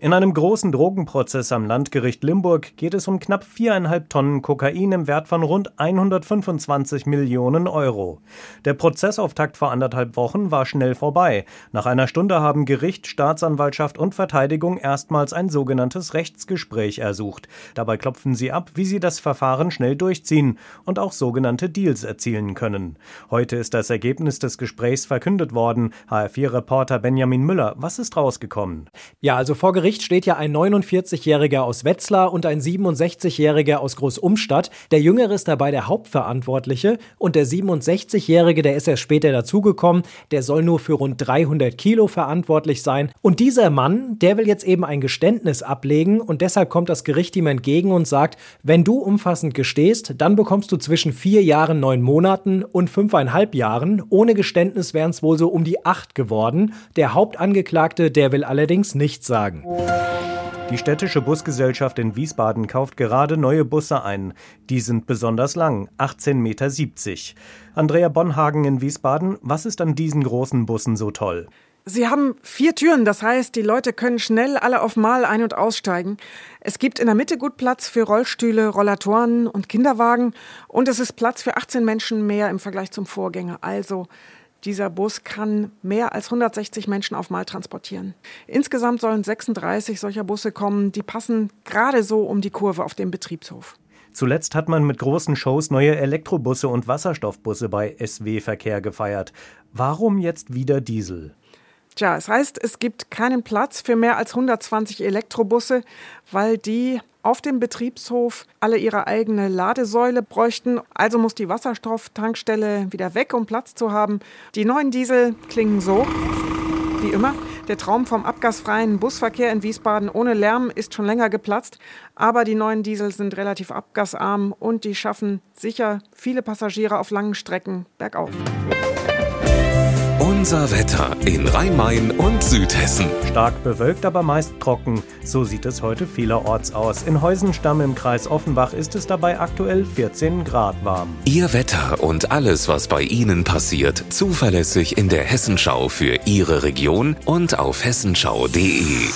In einem großen Drogenprozess am Landgericht Limburg geht es um knapp viereinhalb Tonnen Kokain im Wert von rund 125 Millionen Euro. Der Prozessauftakt vor anderthalb Wochen war schnell vorbei. Nach einer Stunde haben Gericht, Staatsanwaltschaft und Verteidigung erstmals ein sogenanntes Rechtsgespräch ersucht. Dabei klopfen sie ab, wie sie das Verfahren schnell durchziehen und auch sogenannte Deals erzielen können. Heute ist das Ergebnis des Gesprächs verkündet worden. HR4-Reporter Benjamin Müller, was ist rausgekommen? Ja, also vor Gericht steht ja ein 49-Jähriger aus Wetzlar und ein 67-Jähriger aus Großumstadt. Der Jüngere ist dabei der Hauptverantwortliche und der 67-Jährige, der ist erst später dazugekommen, der soll nur für rund 300 Kilo verantwortlich sein. Und dieser Mann, der will jetzt eben ein Geständnis ablegen und deshalb kommt das Gericht ihm entgegen und sagt, wenn du umfassend gestehst, dann bekommst du zwischen vier Jahren, neun Monaten und fünfeinhalb Jahren. Ohne Geständnis wären es wohl so um die acht geworden. Der Hauptangeklagte, der will allerdings nichts sagen. Die städtische Busgesellschaft in Wiesbaden kauft gerade neue Busse ein. Die sind besonders lang, 18,70 Meter. Andrea Bonhagen in Wiesbaden, was ist an diesen großen Bussen so toll? Sie haben vier Türen, das heißt, die Leute können schnell alle auf Mal ein- und aussteigen. Es gibt in der Mitte gut Platz für Rollstühle, Rollatoren und Kinderwagen und es ist Platz für 18 Menschen mehr im Vergleich zum Vorgänger. Also dieser Bus kann mehr als 160 Menschen auf Mal transportieren. Insgesamt sollen 36 solcher Busse kommen. Die passen gerade so um die Kurve auf dem Betriebshof. Zuletzt hat man mit großen Shows neue Elektrobusse und Wasserstoffbusse bei SW-Verkehr gefeiert. Warum jetzt wieder Diesel? Tja, es heißt, es gibt keinen Platz für mehr als 120 Elektrobusse, weil die auf dem Betriebshof alle ihre eigene Ladesäule bräuchten. Also muss die Wasserstofftankstelle wieder weg, um Platz zu haben. Die neuen Diesel klingen so, wie immer. Der Traum vom abgasfreien Busverkehr in Wiesbaden ohne Lärm ist schon länger geplatzt, aber die neuen Diesel sind relativ abgasarm und die schaffen sicher viele Passagiere auf langen Strecken bergauf. Unser Wetter in Rhein-Main und Südhessen. Stark bewölkt, aber meist trocken. So sieht es heute vielerorts aus. In Heusenstamm im Kreis Offenbach ist es dabei aktuell 14 Grad warm. Ihr Wetter und alles, was bei Ihnen passiert, zuverlässig in der Hessenschau für Ihre Region und auf hessenschau.de.